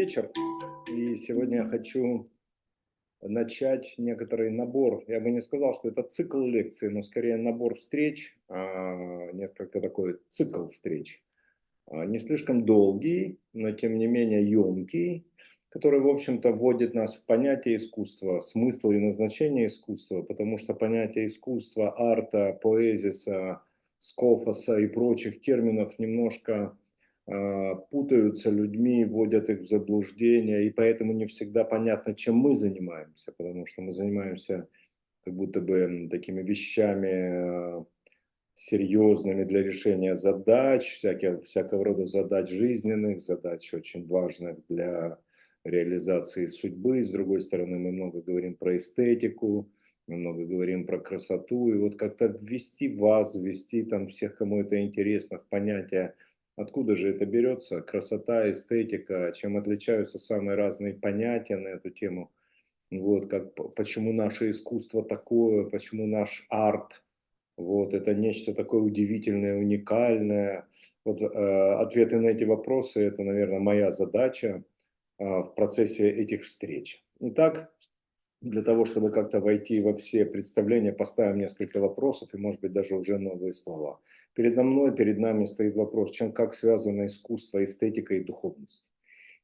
Вечер. И сегодня я хочу начать некоторый набор. Я бы не сказал, что это цикл лекций, но скорее набор встреч, а, несколько такой цикл встреч. А, не слишком долгий, но тем не менее емкий, который, в общем-то, вводит нас в понятие искусства, смысл и назначение искусства, потому что понятие искусства, арта, поэзиса, скофоса и прочих терминов немножко путаются людьми, вводят их в заблуждение, и поэтому не всегда понятно, чем мы занимаемся, потому что мы занимаемся как будто бы такими вещами а, серьезными для решения задач, всяких, всякого рода задач жизненных, задач очень важных для реализации судьбы. С другой стороны, мы много говорим про эстетику, мы много говорим про красоту, и вот как-то ввести вас, ввести там всех, кому это интересно, в понятие Откуда же это берется? Красота, эстетика, чем отличаются самые разные понятия на эту тему. Вот, как, почему наше искусство такое, почему наш арт, вот, это нечто такое удивительное, уникальное. Вот, э, ответы на эти вопросы, это, наверное, моя задача э, в процессе этих встреч. Итак, для того, чтобы как-то войти во все представления, поставим несколько вопросов и, может быть, даже уже новые слова. Передо мной, перед нами стоит вопрос, чем как связано искусство, эстетика и духовность.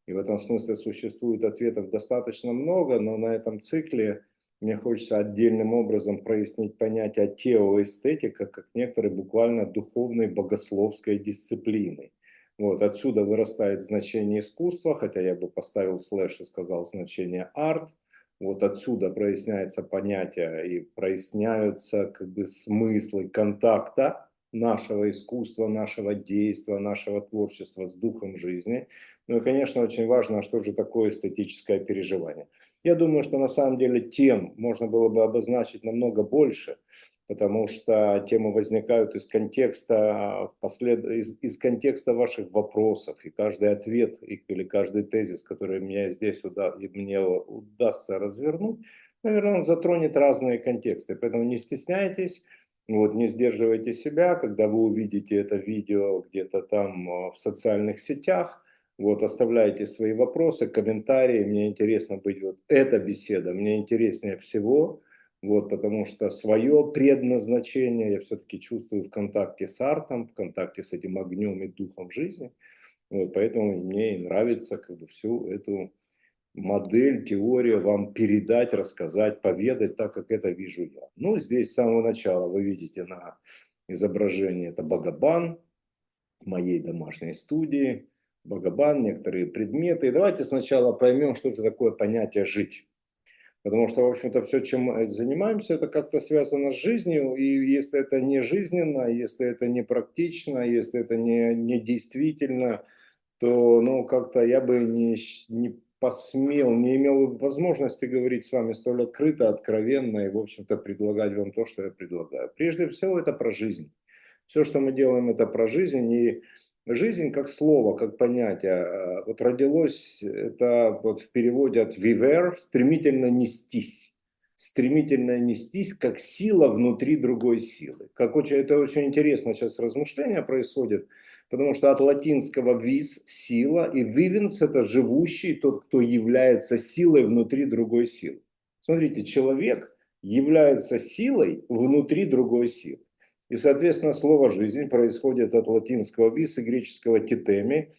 И в этом смысле существует ответов достаточно много, но на этом цикле мне хочется отдельным образом прояснить понятие теоэстетика как некоторой буквально духовной богословской дисциплины. Вот отсюда вырастает значение искусства, хотя я бы поставил слэш и сказал значение арт – вот отсюда проясняется понятие и проясняются как бы смыслы контакта нашего искусства, нашего действия, нашего творчества с духом жизни. Ну и, конечно, очень важно, что же такое эстетическое переживание. Я думаю, что на самом деле тем можно было бы обозначить намного больше, потому что темы возникают из контекста, послед... из, из контекста ваших вопросов, и каждый ответ или каждый тезис, который мне здесь уда... мне удастся развернуть, наверное, он затронет разные контексты. Поэтому не стесняйтесь, вот, не сдерживайте себя, когда вы увидите это видео где-то там а, в социальных сетях, вот, оставляйте свои вопросы, комментарии, мне интересно быть, вот эта беседа, мне интереснее всего, вот, потому что свое предназначение я все-таки чувствую в контакте с артом, в контакте с этим огнем и духом жизни. Вот, поэтому мне и нравится как бы всю эту модель, теорию вам передать, рассказать, поведать так, как это вижу я. Ну, здесь с самого начала вы видите на изображении это Багабан моей домашней студии. Багабан, некоторые предметы. И давайте сначала поймем, что это такое понятие «жить». Потому что, в общем-то, все, чем мы занимаемся, это как-то связано с жизнью. И если это не жизненно, если это не практично, если это не, не действительно, то ну, как-то я бы не, не посмел, не имел возможности говорить с вами столь открыто, откровенно и, в общем-то, предлагать вам то, что я предлагаю. Прежде всего, это про жизнь. Все, что мы делаем, это про жизнь. И Жизнь как слово, как понятие, э, вот родилось, это вот в переводе от vivere, стремительно нестись. Стремительно нестись, как сила внутри другой силы. Как очень, это очень интересно сейчас размышления происходит, потому что от латинского vis – сила, и vivens – это живущий, тот, кто является силой внутри другой силы. Смотрите, человек является силой внутри другой силы. И, соответственно, слово «жизнь» происходит от латинского «vis» и греческого «титеми».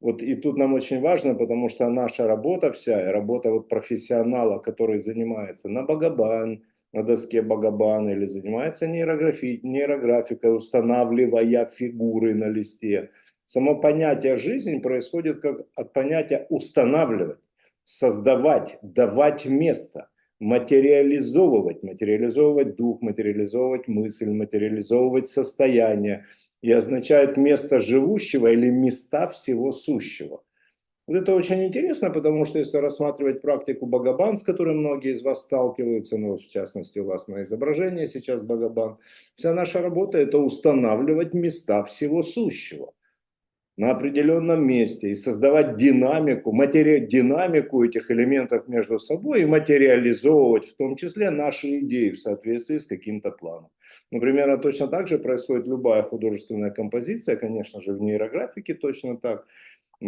Вот и тут нам очень важно, потому что наша работа вся, работа вот профессионала, который занимается на Багабан, на доске Багабан или занимается нейрографи, нейрографикой, устанавливая фигуры на листе. Само понятие «жизнь» происходит как от понятия «устанавливать», «создавать», «давать место» материализовывать, материализовывать дух, материализовывать мысль, материализовывать состояние и означает место живущего или места всего сущего. Вот это очень интересно, потому что если рассматривать практику Багабан, с которой многие из вас сталкиваются, ну, в частности, у вас на изображении сейчас Багабан, вся наша работа – это устанавливать места всего сущего на определенном месте и создавать динамику, матери... динамику этих элементов между собой и материализовывать в том числе наши идеи в соответствии с каким-то планом. Например, точно так же происходит любая художественная композиция, конечно же, в нейрографике точно так.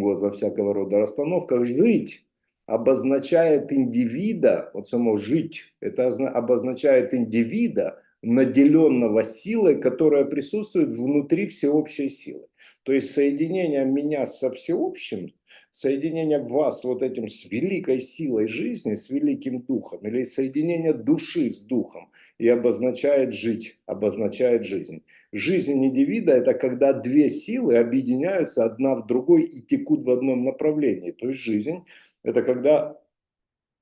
Вот, во всякого рода расстановках. Жить обозначает индивида, вот само жить, это обозначает индивида, наделенного силой, которая присутствует внутри всеобщей силы. То есть соединение меня со всеобщим, соединение вас вот этим с великой силой жизни, с великим духом, или соединение души с духом, и обозначает жить, обозначает жизнь. Жизнь индивида – это когда две силы объединяются одна в другой и текут в одном направлении. То есть жизнь – это когда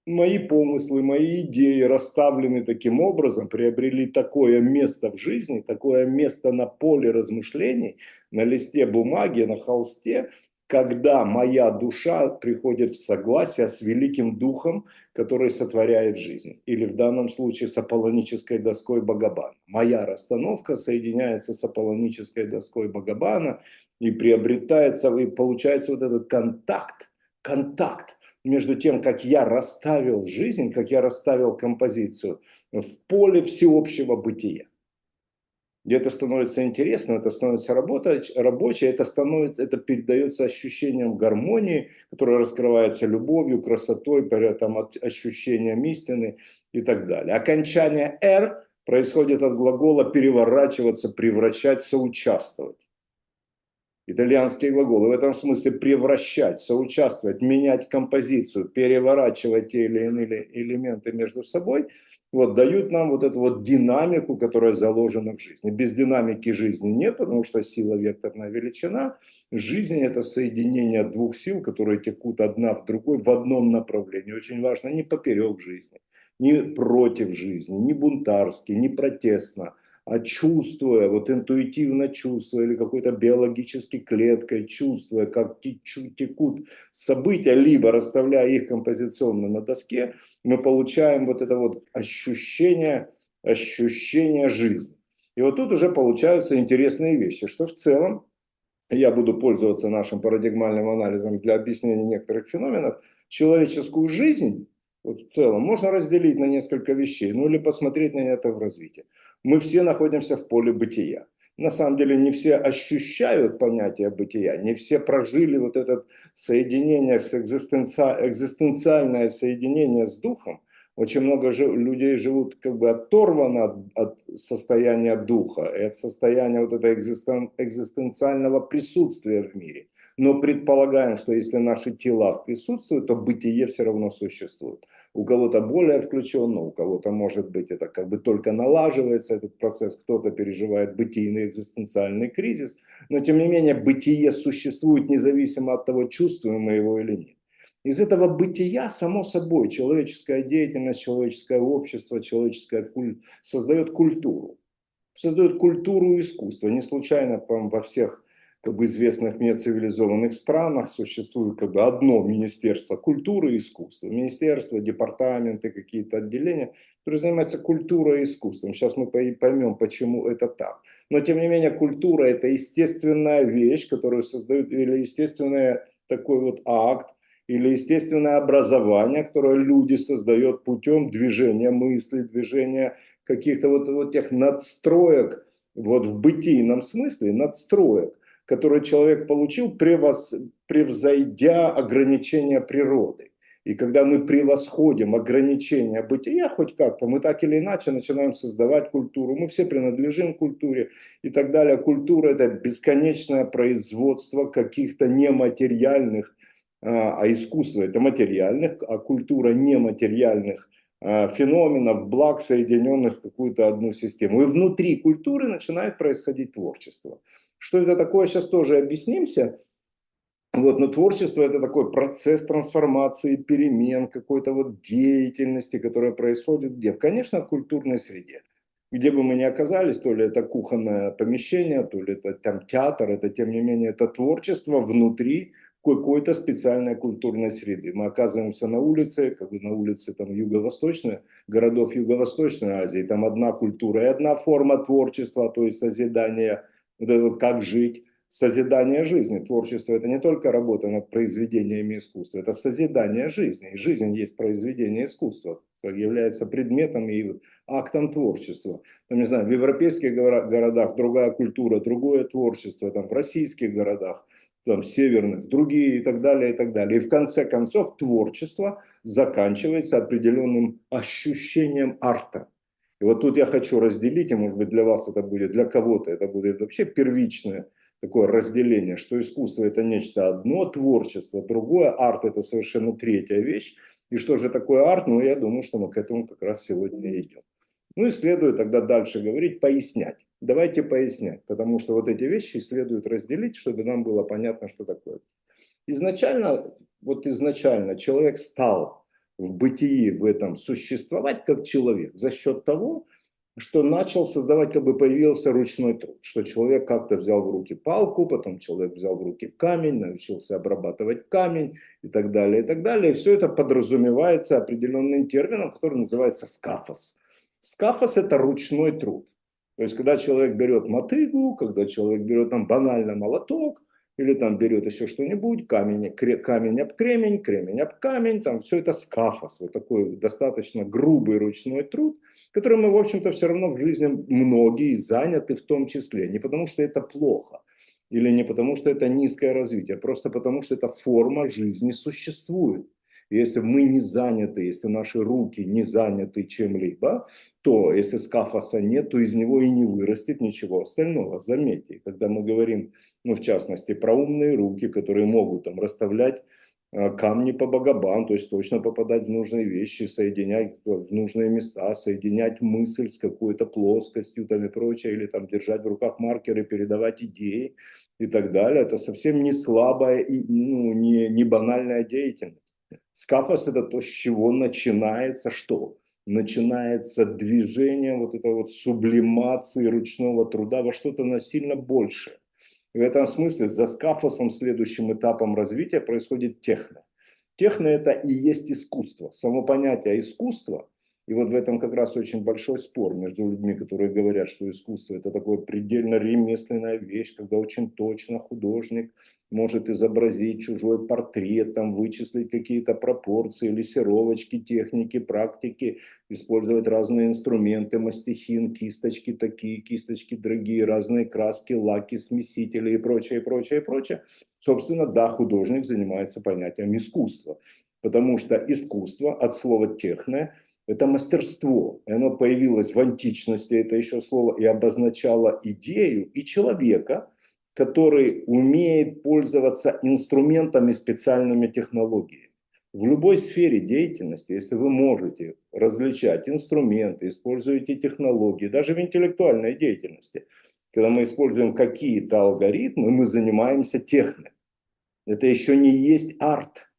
мои помыслы, мои идеи расставлены таким образом, приобрели такое место в жизни, такое место на поле размышлений, на листе бумаги, на холсте, когда моя душа приходит в согласие с великим духом, который сотворяет жизнь. Или в данном случае с аполлонической доской Богобана. Моя расстановка соединяется с аполлонической доской Богобана и приобретается, и получается вот этот контакт, контакт между тем, как я расставил жизнь, как я расставил композицию в поле всеобщего бытия. И это становится интересно, это становится работа, рабочей, это становится, это передается ощущением гармонии, которое раскрывается любовью, красотой, там, ощущением истины и так далее. Окончание «р» происходит от глагола «переворачиваться», «превращать», «соучаствовать» итальянские глаголы. В этом смысле превращать, соучаствовать, менять композицию, переворачивать те или иные элементы между собой, вот, дают нам вот эту вот динамику, которая заложена в жизни. Без динамики жизни нет, потому что сила векторная величина. Жизнь – это соединение двух сил, которые текут одна в другой в одном направлении. Очень важно не поперек жизни, не против жизни, не бунтарски, не протестно – а чувствуя, вот интуитивно чувствуя, или какой-то биологической клеткой чувствуя, как текут события, либо расставляя их композиционно на доске, мы получаем вот это вот ощущение, ощущение жизни. И вот тут уже получаются интересные вещи, что в целом, я буду пользоваться нашим парадигмальным анализом для объяснения некоторых феноменов, человеческую жизнь вот в целом можно разделить на несколько вещей, ну или посмотреть на это в развитии мы все находимся в поле бытия. На самом деле не все ощущают понятие бытия, не все прожили вот это соединение, с экзистенци... экзистенциальное соединение с духом. Очень много людей живут как бы оторвано от, от состояния духа и от состояния вот этого экзистен... экзистенциального присутствия в мире. Но предполагаем, что если наши тела присутствуют, то бытие все равно существует у кого-то более включенно, у кого-то, может быть, это как бы только налаживается этот процесс, кто-то переживает бытийный экзистенциальный кризис, но тем не менее бытие существует независимо от того, чувствуем мы его или нет. Из этого бытия, само собой, человеческая деятельность, человеческое общество, человеческая куль... создает культуру. Создает культуру искусства. Не случайно во всех как бы известных мне цивилизованных странах существует как бы одно Министерство культуры и искусства. Министерство, департаменты, какие-то отделения, которые занимаются культурой и искусством. Сейчас мы поймем, почему это так. Но тем не менее культура это естественная вещь, которую создают, или естественный такой вот акт, или естественное образование, которое люди создают путем движения мысли, движения каких-то вот, вот тех надстроек, вот в бытийном смысле надстроек, который человек получил, превос, превзойдя ограничения природы. И когда мы превосходим ограничения бытия хоть как-то, мы так или иначе начинаем создавать культуру. Мы все принадлежим культуре и так далее. Культура – это бесконечное производство каких-то нематериальных, а, а искусство – это материальных, а культура нематериальных а, феноменов, благ, соединенных в какую-то одну систему. И внутри культуры начинает происходить творчество. Что это такое, сейчас тоже объяснимся. Вот, но творчество это такой процесс трансформации, перемен, какой-то вот деятельности, которая происходит где? Конечно, в культурной среде. Где бы мы ни оказались, то ли это кухонное помещение, то ли это там театр, это тем не менее это творчество внутри какой-то специальной культурной среды. Мы оказываемся на улице, как бы на улице там юго-восточной, городов Юго-Восточной Азии, там одна культура и одна форма творчества, то есть созидания вот это вот как жить, созидание жизни. Творчество – это не только работа над произведениями искусства, это созидание жизни. И жизнь есть произведение искусства, является предметом и актом творчества. Там, не знаю, в европейских городах другая культура, другое творчество, там, в российских городах там, северных, другие и так далее, и так далее. И в конце концов творчество заканчивается определенным ощущением арта. И вот тут я хочу разделить, и может быть для вас это будет, для кого-то это будет вообще первичное такое разделение, что искусство это нечто одно, творчество другое, арт это совершенно третья вещь. И что же такое арт? Ну, я думаю, что мы к этому как раз сегодня идем. Ну и следует тогда дальше говорить, пояснять. Давайте пояснять, потому что вот эти вещи следует разделить, чтобы нам было понятно, что такое. Изначально, вот изначально человек стал в бытии в этом существовать как человек за счет того, что начал создавать, как бы появился ручной труд, что человек как-то взял в руки палку, потом человек взял в руки камень, научился обрабатывать камень и так далее, и так далее. И все это подразумевается определенным термином, который называется скафос. Скафос – это ручной труд. То есть, когда человек берет мотыгу, когда человек берет там банально молоток, или там берет еще что-нибудь, камень, камень об кремень, кремень об камень, там все это скафос, вот такой достаточно грубый ручной труд, который мы, в общем-то, все равно в жизни многие заняты в том числе. Не потому что это плохо, или не потому что это низкое развитие, а просто потому что эта форма жизни существует. Если мы не заняты, если наши руки не заняты чем-либо, то если скафоса нет, то из него и не вырастет ничего остального. Заметьте, когда мы говорим, ну, в частности, про умные руки, которые могут там расставлять а, камни по богобам, то есть точно попадать в нужные вещи, соединять в нужные места, соединять мысль с какой-то плоскостью там и прочее, или там держать в руках маркеры, передавать идеи и так далее. Это совсем не слабая и ну, не, не банальная деятельность. Скафос – это то, с чего начинается что? Начинается движение вот этой вот сублимации ручного труда во что-то насильно большее. И в этом смысле за скафосом следующим этапом развития происходит техно. Техно – это и есть искусство. Само понятие искусства и вот в этом как раз очень большой спор между людьми, которые говорят, что искусство это такое предельно ремесленная вещь, когда очень точно художник может изобразить чужой портрет, там, вычислить какие-то пропорции, лессировочки, техники, практики, использовать разные инструменты, мастихин, кисточки такие, кисточки дорогие, разные краски, лаки, смесители и прочее, прочее, прочее. Собственно, да, художник занимается понятием искусства, потому что искусство от слова «техно» это мастерство. Оно появилось в античности, это еще слово, и обозначало идею и человека, который умеет пользоваться инструментами, специальными технологиями. В любой сфере деятельности, если вы можете различать инструменты, используете технологии, даже в интеллектуальной деятельности, когда мы используем какие-то алгоритмы, мы занимаемся техникой. Это еще не есть арт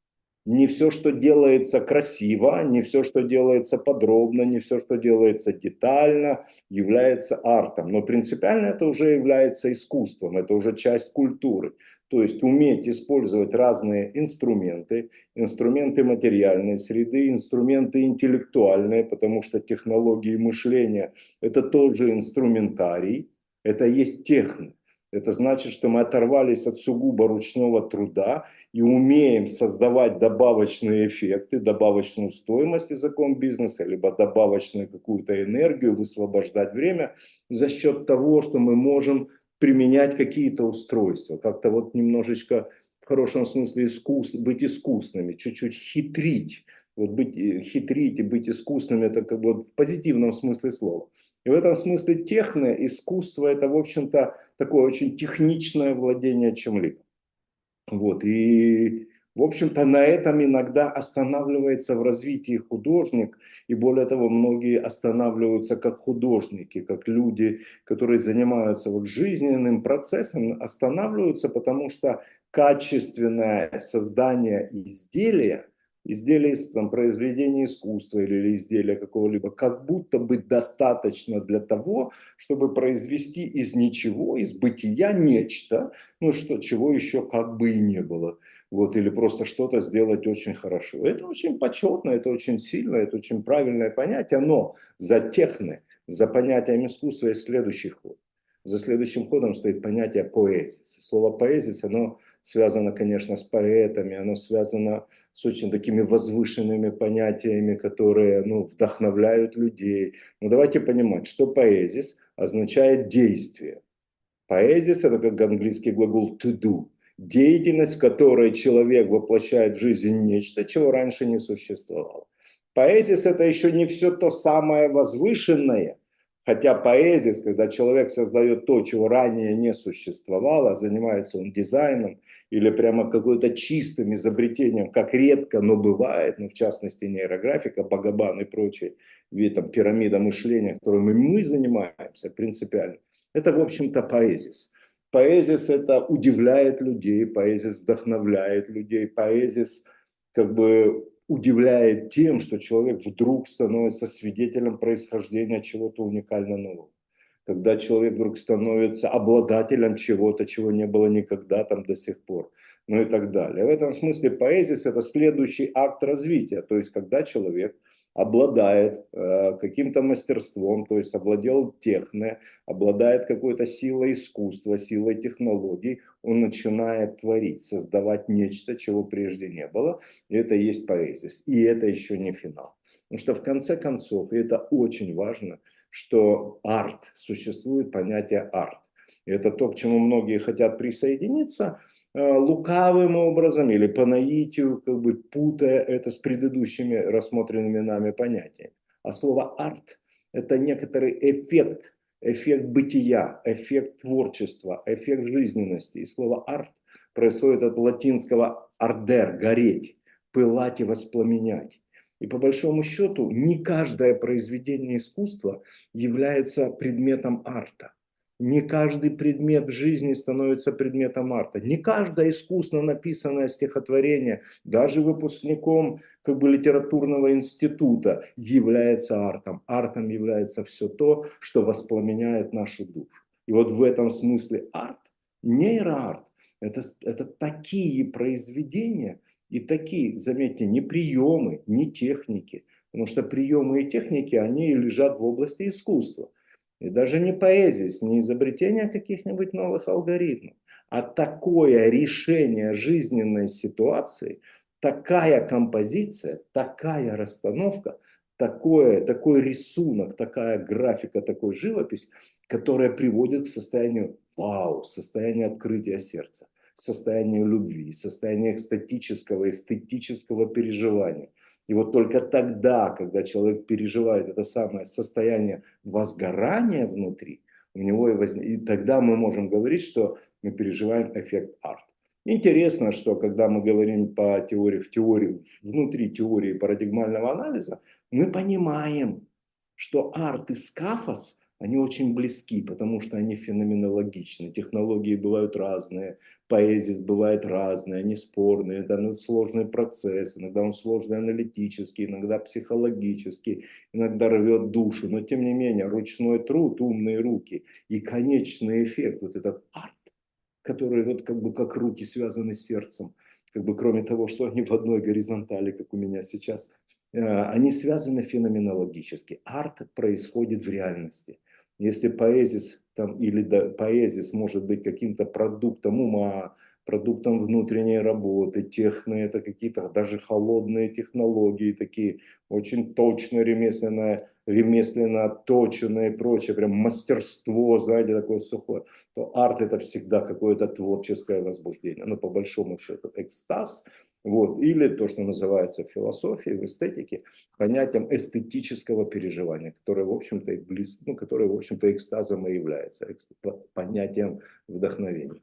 не все, что делается красиво, не все, что делается подробно, не все, что делается детально, является артом. Но принципиально это уже является искусством, это уже часть культуры. То есть уметь использовать разные инструменты, инструменты материальной среды, инструменты интеллектуальные, потому что технологии мышления – это тоже инструментарий, это есть техника. Это значит, что мы оторвались от сугубо ручного труда и умеем создавать добавочные эффекты, добавочную стоимость языком бизнеса, либо добавочную какую-то энергию, высвобождать время за счет того, что мы можем применять какие-то устройства, как-то вот немножечко в хорошем смысле искус, быть искусными, чуть-чуть хитрить. Вот быть, э, хитрить и быть искусными, это как бы в позитивном смысле слова. И в этом смысле техно, искусство, это, в общем-то, такое очень техничное владение чем-либо. Вот, и, в общем-то, на этом иногда останавливается в развитии художник, и более того, многие останавливаются как художники, как люди, которые занимаются вот жизненным процессом, останавливаются, потому что качественное создание изделия – изделия, там, произведения искусства или изделия какого-либо, как будто бы достаточно для того, чтобы произвести из ничего, из бытия нечто, ну что, чего еще как бы и не было. Вот, или просто что-то сделать очень хорошо. Это очень почетно, это очень сильно, это очень правильное понятие, но за техны, за понятием искусства есть следующий ход. За следующим ходом стоит понятие поэзии. Слово поэзия, оно связано, конечно, с поэтами, оно связано с очень такими возвышенными понятиями, которые ну, вдохновляют людей. Но давайте понимать, что поэзис означает действие. Поэзис – это как английский глагол to do. деятельность, в которой человек воплощает в жизнь нечто, чего раньше не существовало. Поэзис – это еще не все то самое возвышенное, хотя поэзис, когда человек создает то, чего ранее не существовало, занимается он дизайном или прямо какой-то чистым изобретением, как редко, но бывает, ну, в частности нейрографика, Багабан и прочие, вид там, пирамида мышления, которыми мы занимаемся принципиально, это, в общем-то, поэзис. Поэзис это удивляет людей, поэзис вдохновляет людей, поэзис как бы удивляет тем, что человек вдруг становится свидетелем происхождения чего-то уникально нового. Когда человек вдруг становится обладателем чего-то, чего не было никогда там до сих пор, ну и так далее. В этом смысле поэзис – это следующий акт развития, то есть когда человек обладает э, каким-то мастерством, то есть обладел техно, обладает какой-то силой искусства, силой технологий, он начинает творить, создавать нечто, чего прежде не было. И это и есть поэзия. И это еще не финал. Потому что в конце концов, и это очень важно, что арт, существует понятие арт. Это то, к чему многие хотят присоединиться э, лукавым образом или по наитию, как бы путая это с предыдущими рассмотренными нами понятиями. А слово арт – это некоторый эффект, эффект бытия, эффект творчества, эффект жизненности. И слово арт происходит от латинского ардер – гореть, пылать и воспламенять. И по большому счету не каждое произведение искусства является предметом арта. Не каждый предмет жизни становится предметом арта. Не каждое искусно написанное стихотворение, даже выпускником как бы, литературного института, является артом. Артом является все то, что воспламеняет нашу душу. И вот в этом смысле арт, нейроарт, это, это такие произведения и такие, заметьте, не приемы, не техники. Потому что приемы и техники, они лежат в области искусства. И даже не поэзия, не изобретение каких-нибудь новых алгоритмов, а такое решение жизненной ситуации, такая композиция, такая расстановка, такое, такой рисунок, такая графика, такой живопись, которая приводит к состоянию вау, состоянию открытия сердца, состоянию любви, состоянию экстатического, эстетического переживания – и вот только тогда, когда человек переживает это самое состояние возгорания внутри, у него и, воз... и тогда мы можем говорить, что мы переживаем эффект арт. Интересно, что когда мы говорим по теории, в теории, внутри теории парадигмального анализа, мы понимаем, что арт и скафос – они очень близки, потому что они феноменологичны. Технологии бывают разные, поэзия бывает разная, они спорные, это сложный процесс, иногда он сложный аналитический, иногда психологический, иногда рвет душу, но тем не менее ручной труд, умные руки и конечный эффект, вот этот арт, который вот как бы как руки связаны с сердцем, как бы кроме того, что они в одной горизонтали, как у меня сейчас, они связаны феноменологически. Арт происходит в реальности. Если поэзис там, или да, поэзис может быть каким-то продуктом ума, продуктом внутренней работы, техно, это какие-то даже холодные технологии такие, очень точно ремесленное, ремесленно отточенное и прочее, прям мастерство сзади такое сухое, то арт это всегда какое-то творческое возбуждение. Но по большому счету экстаз вот. Или то, что называется в философии, в эстетике, понятием эстетического переживания, которое, в общем-то, и близ, ну, которое, в общем-то, экстазом и является, понятием вдохновения.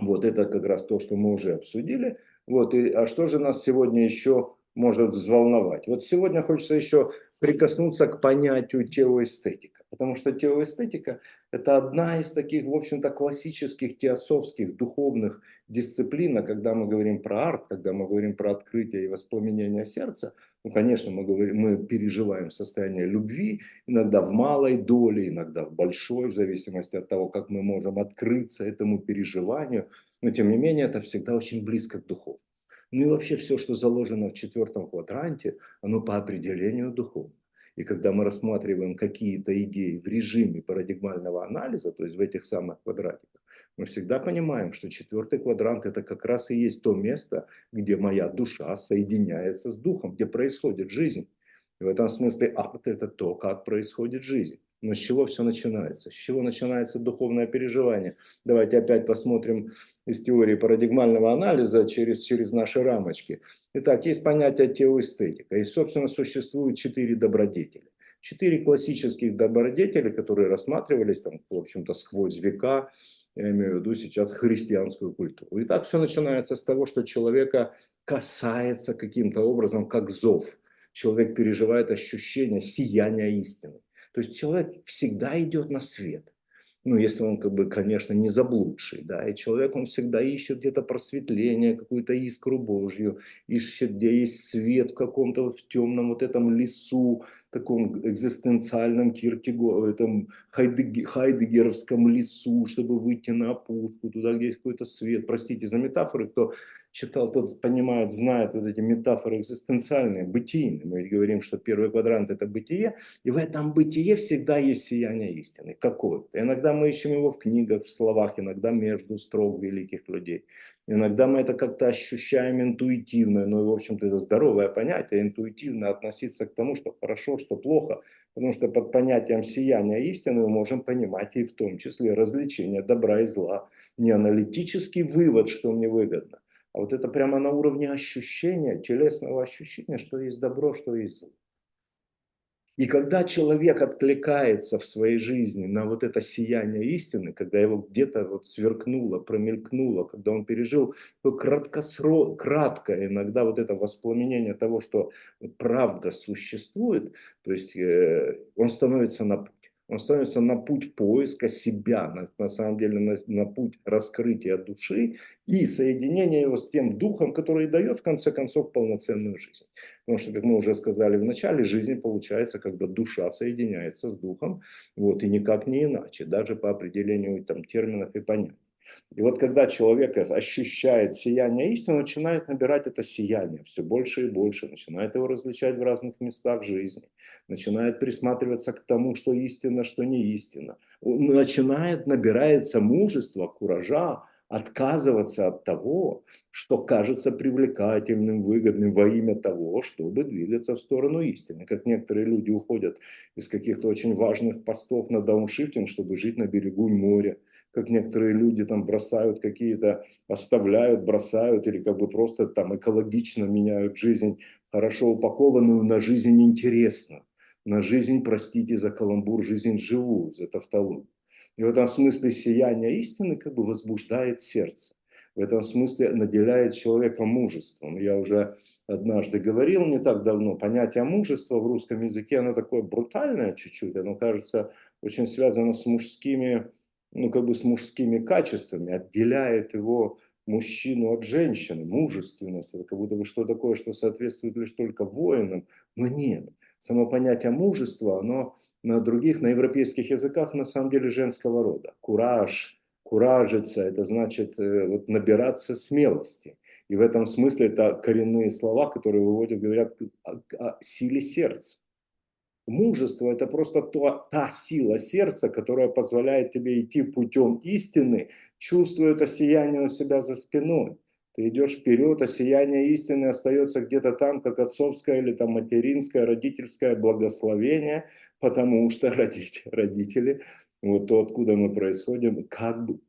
Вот это как раз то, что мы уже обсудили. Вот, и, а что же нас сегодня еще может взволновать? Вот сегодня хочется еще прикоснуться к понятию теоэстетика, потому что теоэстетика – это одна из таких, в общем-то, классических теософских духовных дисциплин, а когда мы говорим про арт, когда мы говорим про открытие и воспламенение сердца, ну, конечно, мы, говорим, мы переживаем состояние любви, иногда в малой доле, иногда в большой, в зависимости от того, как мы можем открыться этому переживанию, но тем не менее это всегда очень близко к духовному. Ну и вообще все, что заложено в четвертом квадранте, оно по определению духовно. И когда мы рассматриваем какие-то идеи в режиме парадигмального анализа, то есть в этих самых квадратиках, мы всегда понимаем, что четвертый квадрант это как раз и есть то место, где моя душа соединяется с духом, где происходит жизнь. И в этом смысле акт это то, как происходит жизнь. Но с чего все начинается? С чего начинается духовное переживание? Давайте опять посмотрим из теории парадигмального анализа через, через наши рамочки. Итак, есть понятие теоэстетика. И, собственно, существует четыре добродетели. Четыре классических добродетели, которые рассматривались, там, в общем-то, сквозь века, я имею в виду сейчас христианскую культуру. И так все начинается с того, что человека касается каким-то образом, как зов. Человек переживает ощущение сияния истины. То есть человек всегда идет на свет ну, если он, как бы, конечно, не заблудший, да, и человек, он всегда ищет где-то просветление, какую-то искру Божью, ищет, где есть свет в каком-то, в темном вот этом лесу, таком экзистенциальном Киркего, этом хайдегеровском лесу, чтобы выйти на опушку, туда, где есть какой-то свет. Простите за метафоры, кто читал, тот понимает, знает вот эти метафоры экзистенциальные, бытийные. Мы ведь говорим, что первый квадрант – это бытие, и в этом бытие всегда есть сияние истины, какое-то. Иногда мы ищем его в книгах, в словах, иногда между строк великих людей. Иногда мы это как-то ощущаем интуитивно, но, в общем-то, это здоровое понятие, интуитивно относиться к тому, что хорошо, что плохо, потому что под понятием сияния истины мы можем понимать и в том числе развлечение добра и зла, не аналитический вывод, что мне выгодно, а вот это прямо на уровне ощущения, телесного ощущения, что есть добро, что есть зло. И когда человек откликается в своей жизни на вот это сияние истины, когда его где-то вот сверкнуло, промелькнуло, когда он пережил краткосро... краткое иногда вот это воспламенение того, что правда существует, то есть э, он становится на он становится на путь поиска себя, на, на самом деле на, на путь раскрытия души и соединения его с тем духом, который дает в конце концов полноценную жизнь. Потому что, как мы уже сказали в начале, жизнь получается, когда душа соединяется с духом, вот, и никак не иначе, даже по определению там, терминов и понятий. И вот когда человек ощущает сияние истины, он начинает набирать это сияние все больше и больше, начинает его различать в разных местах жизни, начинает присматриваться к тому, что истина, что не истина. начинает, набирается мужество, куража, отказываться от того, что кажется привлекательным, выгодным во имя того, чтобы двигаться в сторону истины. Как некоторые люди уходят из каких-то очень важных постов на дауншифтинг, чтобы жить на берегу моря как некоторые люди там бросают какие-то, оставляют, бросают или как бы просто там экологично меняют жизнь, хорошо упакованную на жизнь интересно, на жизнь, простите за каламбур, жизнь живую, за тавтологию. И в этом смысле сияние истины как бы возбуждает сердце. В этом смысле наделяет человека мужеством. Я уже однажды говорил не так давно, понятие мужества в русском языке, оно такое брутальное чуть-чуть, оно кажется очень связано с мужскими ну, как бы с мужскими качествами, отделяет его мужчину от женщины, мужественность, это как будто бы что такое, что соответствует лишь только воинам, но нет. Само понятие мужества, оно на других, на европейских языках на самом деле женского рода. Кураж, куражиться, это значит э, вот, набираться смелости. И в этом смысле это коренные слова, которые выводят, говорят о, о силе сердца. Мужество – это просто то, та сила сердца, которая позволяет тебе идти путем истины, чувствуя это сияние у себя за спиной. Ты идешь вперед, а сияние истины остается где-то там, как отцовское или там материнское, родительское благословение, потому что родители, родители вот то, откуда мы происходим, как бы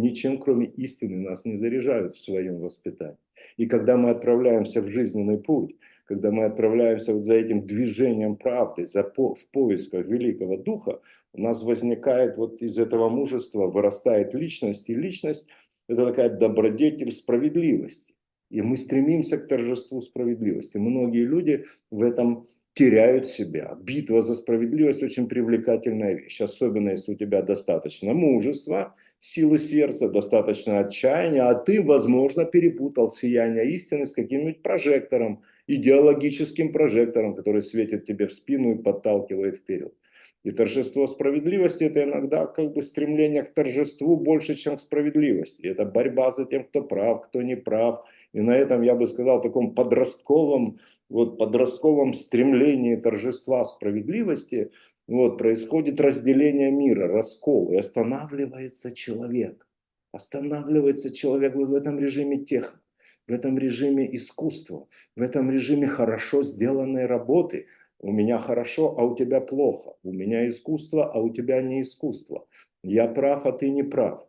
ничем кроме истины нас не заряжают в своем воспитании. И когда мы отправляемся в жизненный путь, когда мы отправляемся вот за этим движением правды, за по, в поисках Великого Духа, у нас возникает вот из этого мужества, вырастает личность, и личность – это такая добродетель справедливости. И мы стремимся к торжеству справедливости. Многие люди в этом теряют себя. Битва за справедливость очень привлекательная вещь, особенно если у тебя достаточно мужества, силы сердца, достаточно отчаяния, а ты, возможно, перепутал сияние истины с каким-нибудь прожектором, идеологическим прожектором, который светит тебе в спину и подталкивает вперед. И торжество справедливости – это иногда как бы стремление к торжеству больше, чем к справедливости. Это борьба за тем, кто прав, кто не прав. И на этом, я бы сказал, таком подростковом, вот подростковом стремлении торжества справедливости вот, происходит разделение мира, раскол, и останавливается человек. Останавливается человек вот в этом режиме тех, в этом режиме искусства, в этом режиме хорошо сделанной работы – У меня хорошо, а у тебя плохо. У меня искусство, а у тебя не искусство. Я прав, а ты не прав.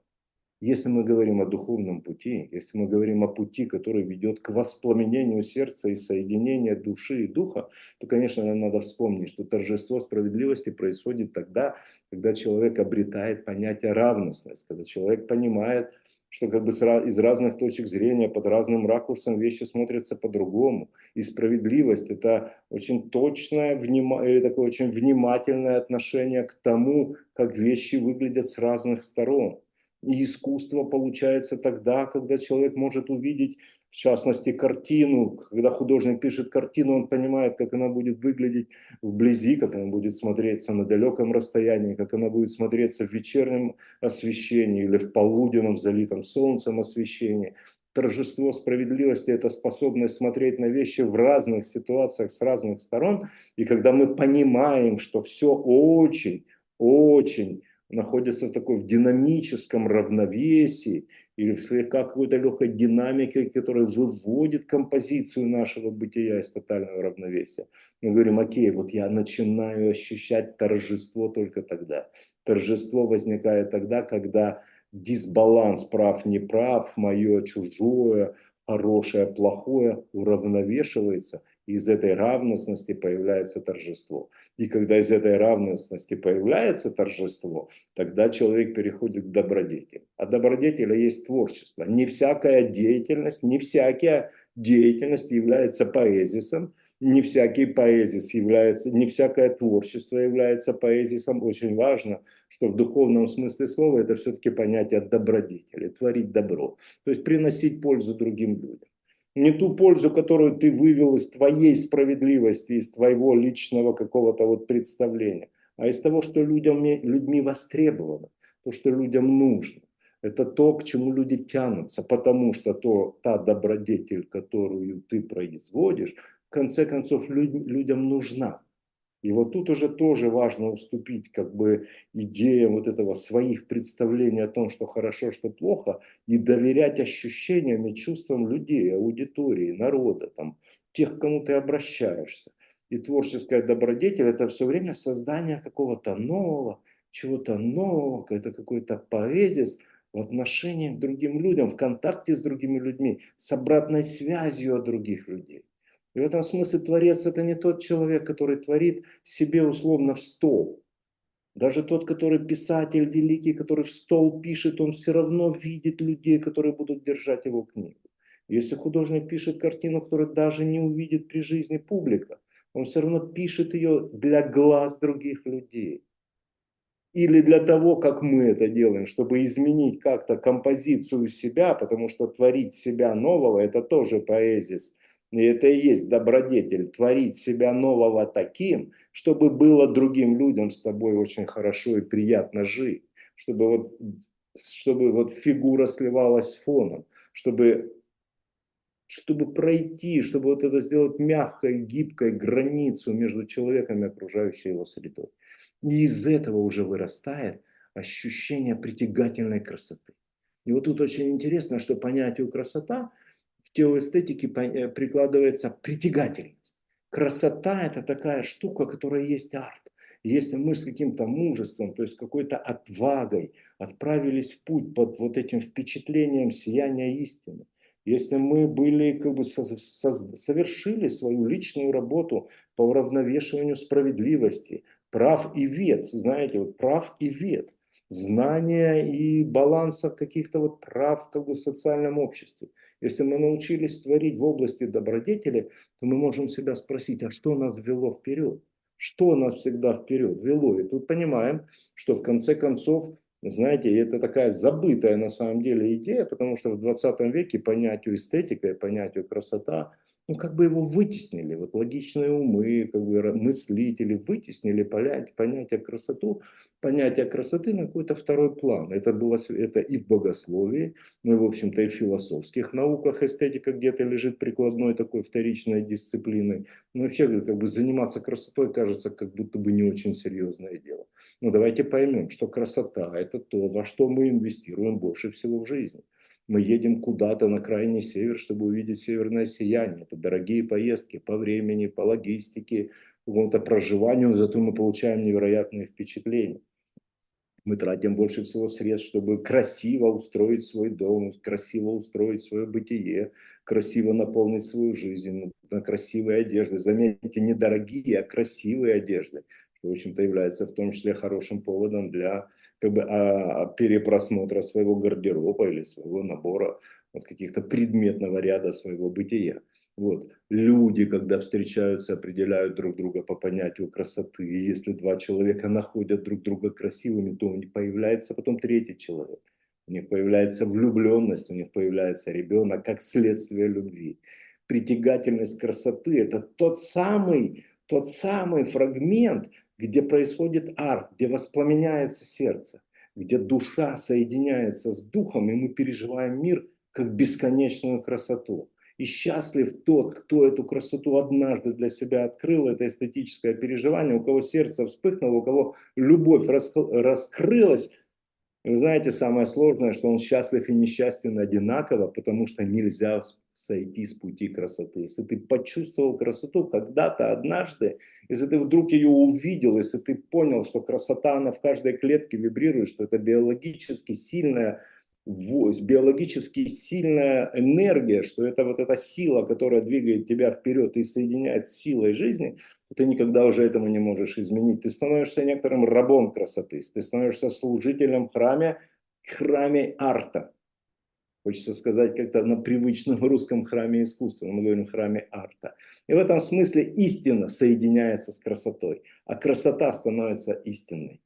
Если мы говорим о духовном пути, если мы говорим о пути, который ведет к воспламенению сердца и соединению души и духа, то, конечно, нам надо вспомнить, что торжество справедливости происходит тогда, когда человек обретает понятие равностность, когда человек понимает, что как бы из разных точек зрения, под разным ракурсом вещи смотрятся по-другому. И справедливость – это очень точное, или такое очень внимательное отношение к тому, как вещи выглядят с разных сторон. И искусство получается тогда, когда человек может увидеть, в частности, картину. Когда художник пишет картину, он понимает, как она будет выглядеть вблизи, как она будет смотреться на далеком расстоянии, как она будет смотреться в вечернем освещении или в полуденном, залитом солнцем освещении. Торжество справедливости – это способность смотреть на вещи в разных ситуациях с разных сторон. И когда мы понимаем, что все очень, очень находится в такой в динамическом равновесии или в какой-то легкой динамике, которая выводит композицию нашего бытия из тотального равновесия. Мы говорим, окей, вот я начинаю ощущать торжество только тогда. Торжество возникает тогда, когда дисбаланс прав-неправ, мое чужое, хорошее, из этой равностности появляется торжество. И когда из этой равностности появляется торжество, тогда человек переходит к добродетели. А добродетеля есть творчество. Не всякая деятельность, не всякая деятельность является поэзисом, не всякий поэзис является, не всякое творчество является поэзисом. Очень важно, что в духовном смысле слова это все-таки понятие добродетели, творить добро, то есть приносить пользу другим людям не ту пользу, которую ты вывел из твоей справедливости, из твоего личного какого-то вот представления, а из того, что людям, людьми востребовано, то, что людям нужно. Это то, к чему люди тянутся, потому что то, та добродетель, которую ты производишь, в конце концов люд, людям нужна. И вот тут уже тоже важно уступить как бы идеям вот этого своих представлений о том, что хорошо, что плохо, и доверять ощущениям и чувствам людей, аудитории, народа, там, тех, к кому ты обращаешься. И творческая добродетель – это все время создание какого-то нового, чего-то нового, это какой-то поэзис в отношении к другим людям, в контакте с другими людьми, с обратной связью от других людей. И в этом смысле Творец – это не тот человек, который творит себе условно в стол. Даже тот, который писатель великий, который в стол пишет, он все равно видит людей, которые будут держать его книгу. Если художник пишет картину, которую даже не увидит при жизни публика, он все равно пишет ее для глаз других людей. Или для того, как мы это делаем, чтобы изменить как-то композицию себя, потому что творить себя нового – это тоже поэзис – и это и есть добродетель, творить себя нового таким, чтобы было другим людям с тобой очень хорошо и приятно жить, чтобы вот, чтобы вот фигура сливалась с фоном, чтобы, чтобы пройти, чтобы вот это сделать мягкой, гибкой границу между человеком и окружающей его средой. И из этого уже вырастает ощущение притягательной красоты. И вот тут очень интересно, что понятие красота – в теоэстетике э, прикладывается притягательность. Красота – это такая штука, которая есть арт. Если мы с каким-то мужеством, то есть какой-то отвагой отправились в путь под вот этим впечатлением сияния истины, если мы были, как бы, со, со, совершили свою личную работу по уравновешиванию справедливости, прав и вет, знаете, вот прав и вет, знания и баланса каких-то вот прав как бы, в социальном обществе – если мы научились творить в области добродетели, то мы можем себя спросить, а что нас ввело вперед? Что нас всегда вперед вело? И тут понимаем, что в конце концов, знаете, это такая забытая на самом деле идея, потому что в 20 веке понятию эстетика и понятию красота – ну, как бы его вытеснили, вот логичные умы, как бы мыслители вытеснили понятие, красоту, понятие красоты на какой-то второй план. Это было это и в богословии, ну и, в общем-то, и в философских науках эстетика где-то лежит прикладной такой вторичной дисциплиной. Но вообще, как бы заниматься красотой кажется как будто бы не очень серьезное дело. Но давайте поймем, что красота – это то, во что мы инвестируем больше всего в жизни мы едем куда-то на крайний север, чтобы увидеть северное сияние. Это дорогие поездки по времени, по логистике, какому-то проживанию, зато мы получаем невероятные впечатления. Мы тратим больше всего средств, чтобы красиво устроить свой дом, красиво устроить свое бытие, красиво наполнить свою жизнь, на красивые одежды. Заметьте, не дорогие, а красивые одежды, что, в общем-то, является в том числе хорошим поводом для как бы, а, перепросмотра своего гардероба или своего набора, вот каких-то предметного ряда своего бытия. Вот. Люди, когда встречаются, определяют друг друга по понятию красоты. И если два человека находят друг друга красивыми, то у них появляется потом третий человек. У них появляется влюбленность, у них появляется ребенок как следствие любви. Притягательность красоты – это тот самый, тот самый фрагмент, где происходит арт, где воспламеняется сердце, где душа соединяется с духом, и мы переживаем мир как бесконечную красоту. И счастлив тот, кто эту красоту однажды для себя открыл, это эстетическое переживание, у кого сердце вспыхнуло, у кого любовь раскрылась. Вы знаете, самое сложное, что он счастлив и несчастен одинаково, потому что нельзя сойти с пути красоты. Если ты почувствовал красоту когда-то, однажды, если ты вдруг ее увидел, если ты понял, что красота, она в каждой клетке вибрирует, что это биологически сильная биологически сильная энергия, что это вот эта сила, которая двигает тебя вперед и соединяет с силой жизни, ты никогда уже этому не можешь изменить. Ты становишься некоторым рабом красоты, ты становишься служителем храме, храме арта. Хочется сказать как-то на привычном русском храме искусства, мы говорим храме арта. И в этом смысле истина соединяется с красотой, а красота становится истинной.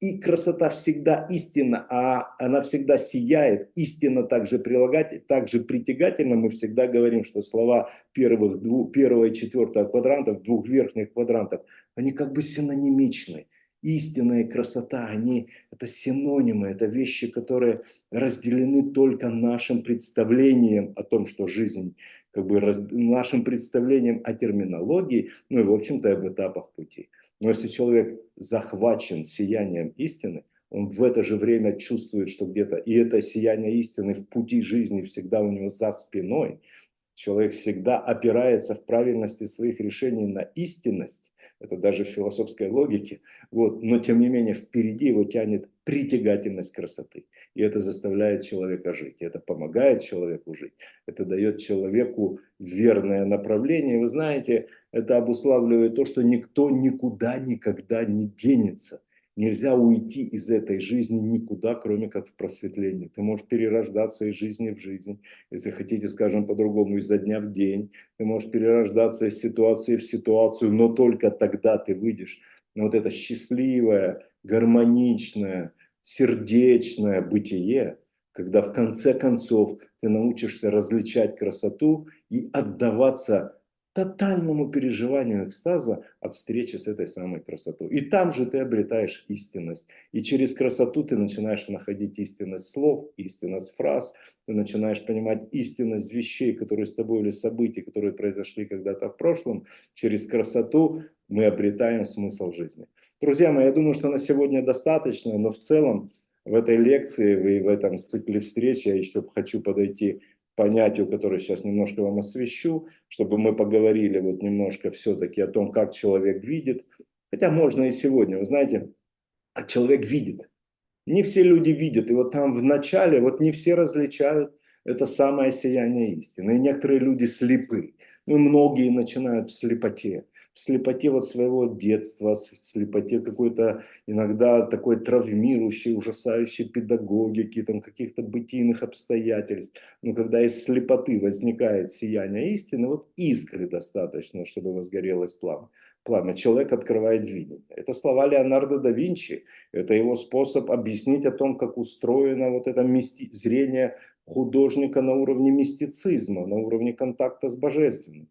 И красота всегда истина, а она всегда сияет. Истина также прилагать, также притягательна. Мы всегда говорим, что слова первых двух, первого и четвертого квадрантов, двух верхних квадрантов, они как бы синонимичны. Истина и красота, они это синонимы, это вещи, которые разделены только нашим представлением о том, что жизнь, как бы раз, нашим представлением о терминологии, ну и в общем-то об этапах пути. Но если человек захвачен сиянием истины, он в это же время чувствует, что где-то, и это сияние истины в пути жизни всегда у него за спиной, человек всегда опирается в правильности своих решений на истинность, это даже в философской логике, вот, но тем не менее впереди его тянет притягательность красоты. И это заставляет человека жить, это помогает человеку жить, это дает человеку верное направление. Вы знаете, это обуславливает то, что никто никуда никогда не денется. Нельзя уйти из этой жизни никуда, кроме как в просветление. Ты можешь перерождаться из жизни в жизнь, если хотите, скажем по-другому, изо дня в день. Ты можешь перерождаться из ситуации в ситуацию, но только тогда ты выйдешь на вот это счастливое, гармоничное, сердечное бытие, когда в конце концов ты научишься различать красоту и отдаваться тотальному переживанию экстаза от встречи с этой самой красотой. И там же ты обретаешь истинность. И через красоту ты начинаешь находить истинность слов, истинность фраз, ты начинаешь понимать истинность вещей, которые с тобой, или событий, которые произошли когда-то в прошлом. Через красоту мы обретаем смысл жизни. Друзья мои, я думаю, что на сегодня достаточно, но в целом в этой лекции и в этом цикле встреч я еще хочу подойти понятию, которое сейчас немножко вам освещу, чтобы мы поговорили вот немножко все-таки о том, как человек видит. Хотя можно и сегодня, вы знаете, человек видит. Не все люди видят, и вот там в начале, вот не все различают это самое сияние истины. И некоторые люди слепы, ну и многие начинают в слепоте слепоте вот своего детства, слепоте какой-то иногда такой травмирующей, ужасающей педагогики, там каких-то бытийных обстоятельств. Но когда из слепоты возникает сияние истины, вот искры достаточно, чтобы возгорелось пламя. Пламя. Человек открывает видение. Это слова Леонардо да Винчи. Это его способ объяснить о том, как устроено вот это мисти... зрение художника на уровне мистицизма, на уровне контакта с божественным.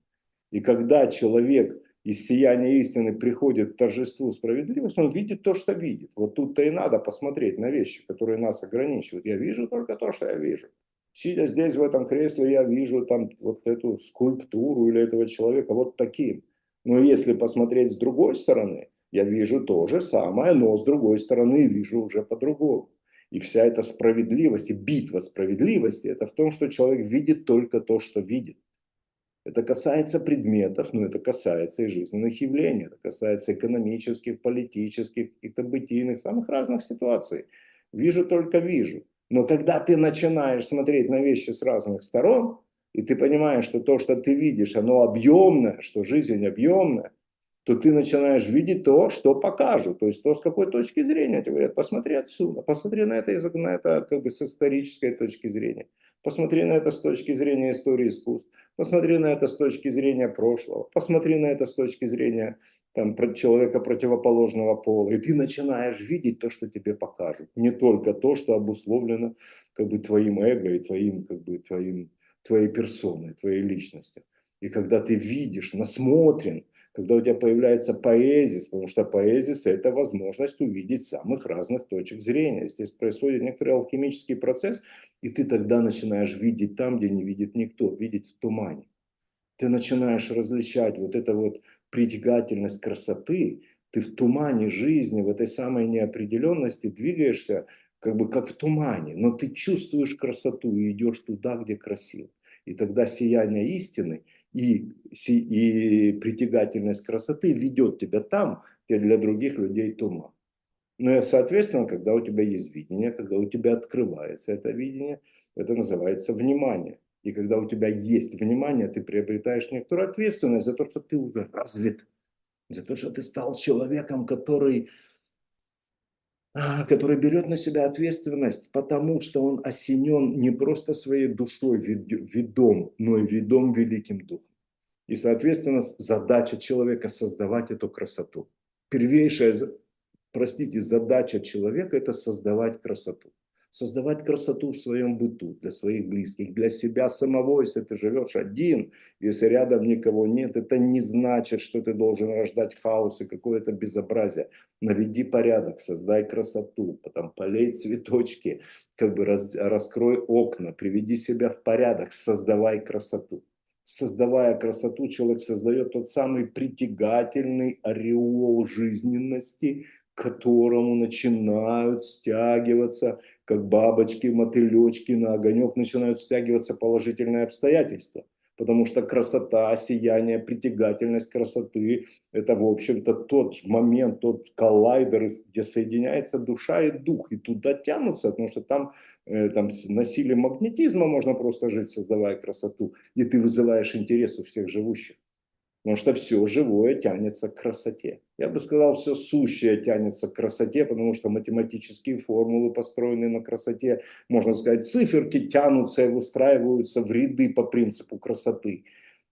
И когда человек из сияния истины приходит к торжеству справедливости, он видит то, что видит. Вот тут-то и надо посмотреть на вещи, которые нас ограничивают. Я вижу только то, что я вижу. Сидя здесь в этом кресле, я вижу там вот эту скульптуру или этого человека вот таким. Но если посмотреть с другой стороны, я вижу то же самое, но с другой стороны вижу уже по-другому. И вся эта справедливость и битва справедливости, это в том, что человек видит только то, что видит. Это касается предметов, но это касается и жизненных явлений, это касается экономических, политических, каких-то бытийных, самых разных ситуаций. Вижу только вижу. Но когда ты начинаешь смотреть на вещи с разных сторон, и ты понимаешь, что то, что ты видишь, оно объемное, что жизнь объемная, то ты начинаешь видеть то, что покажут. То есть то, с какой точки зрения тебе говорят, посмотри отсюда, посмотри на это, на это как бы с исторической точки зрения. Посмотри на это с точки зрения истории искусств, посмотри на это с точки зрения прошлого, посмотри на это с точки зрения там, человека противоположного пола. И ты начинаешь видеть то, что тебе покажут. Не только то, что обусловлено как бы, твоим эго и твоим, как бы, твоим, твоей персоной, твоей личностью. И когда ты видишь, насмотрен, когда у тебя появляется поэзис, потому что поэзис – это возможность увидеть самых разных точек зрения. Здесь происходит некоторый алхимический процесс, и ты тогда начинаешь видеть там, где не видит никто, видеть в тумане. Ты начинаешь различать вот эту вот притягательность красоты, ты в тумане жизни, в этой самой неопределенности двигаешься как бы как в тумане, но ты чувствуешь красоту и идешь туда, где красиво. И тогда сияние истины и, и притягательность красоты ведет тебя там, где для других людей туман. Ну и, соответственно, когда у тебя есть видение, когда у тебя открывается это видение, это называется внимание. И когда у тебя есть внимание, ты приобретаешь некоторую ответственность за то, что ты уже развит, за то, что ты стал человеком, который который берет на себя ответственность, потому что он осенен не просто своей душой ведом, но и ведом великим духом. И, соответственно, задача человека создавать эту красоту. Первейшая, простите, задача человека – это создавать красоту создавать красоту в своем быту, для своих близких, для себя самого, если ты живешь один, если рядом никого нет, это не значит, что ты должен рождать хаос и какое-то безобразие. Наведи порядок, создай красоту, потом полей цветочки, как бы раз, раскрой окна, приведи себя в порядок, создавай красоту. Создавая красоту, человек создает тот самый притягательный ореол жизненности, к которому начинают стягиваться как бабочки, мотылечки на огонек начинают стягиваться положительные обстоятельства. Потому что красота, сияние, притягательность красоты – это, в общем-то, тот момент, тот коллайдер, где соединяется душа и дух. И туда тянутся, потому что там, э, там на силе магнетизма можно просто жить, создавая красоту. И ты вызываешь интерес у всех живущих. Потому что все живое тянется к красоте. Я бы сказал, все сущее тянется к красоте, потому что математические формулы построены на красоте. Можно сказать, циферки тянутся и выстраиваются в ряды по принципу красоты.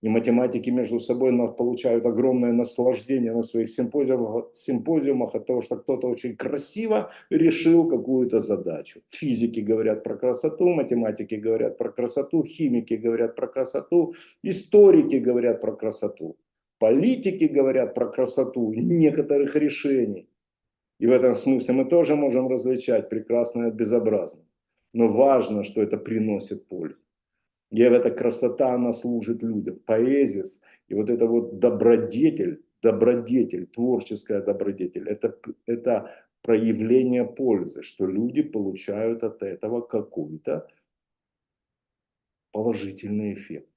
И математики между собой получают огромное наслаждение на своих симпозиумах, симпозиумах от того, что кто-то очень красиво решил какую-то задачу. Физики говорят про красоту, математики говорят про красоту, химики говорят про красоту, историки говорят про красоту. Политики говорят про красоту некоторых решений. И в этом смысле мы тоже можем различать прекрасное от безобразного. Но важно, что это приносит пользу. И эта красота, она служит людям. Поэзия и вот это вот добродетель, добродетель, творческая добродетель, это, это проявление пользы, что люди получают от этого какой-то положительный эффект.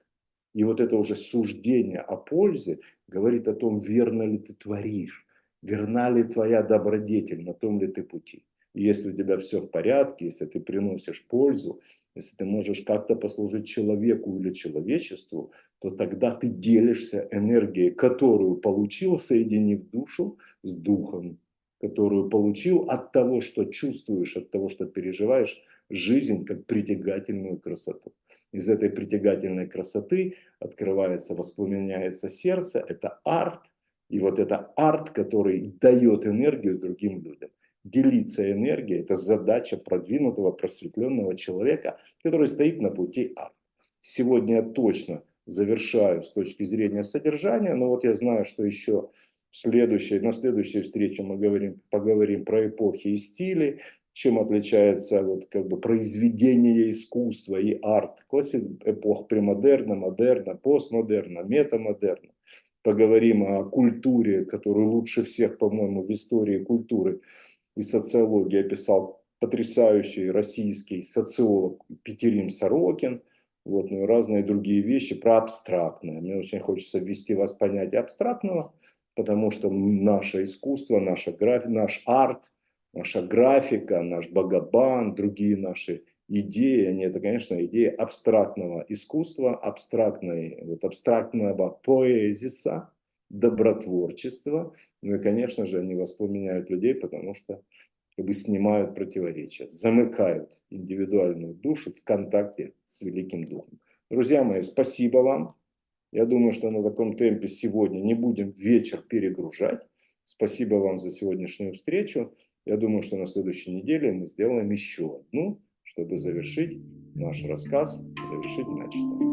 И вот это уже суждение о пользе говорит о том, верно ли ты творишь, верна ли твоя добродетель, на том ли ты пути. Если у тебя все в порядке, если ты приносишь пользу, если ты можешь как-то послужить человеку или человечеству, то тогда ты делишься энергией, которую получил, соединив душу с духом, которую получил от того, что чувствуешь, от того, что переживаешь, жизнь как притягательную красоту. Из этой притягательной красоты открывается, воспламеняется сердце, это арт, и вот это арт, который дает энергию другим людям. Делиться энергией – это задача продвинутого, просветленного человека, который стоит на пути арт. Сегодня точно завершаю с точки зрения содержания, но вот я знаю, что еще следующей, на следующей встрече мы говорим, поговорим про эпохи и стили, чем отличается вот как бы произведение искусства и арт, классик эпох премодерна, модерна, постмодерна, метамодерна. Поговорим о культуре, которую лучше всех, по-моему, в истории культуры и социологии описал потрясающий российский социолог Петерим Сорокин. вот, ну и разные другие вещи про абстрактное. Мне очень хочется ввести вас в понятие абстрактного, потому что наше искусство, наша графика, наш арт, наша графика, наш богобан, другие наши идеи, они это, конечно, идеи абстрактного искусства, абстрактной, вот абстрактного поэзиса, добротворчества. Ну и, конечно же, они воспламеняют людей, потому что как бы снимают противоречия, замыкают индивидуальную душу в контакте с Великим Духом. Друзья мои, спасибо вам. Я думаю, что на таком темпе сегодня не будем вечер перегружать. Спасибо вам за сегодняшнюю встречу. Я думаю, что на следующей неделе мы сделаем еще одну, чтобы завершить наш рассказ, завершить начатое.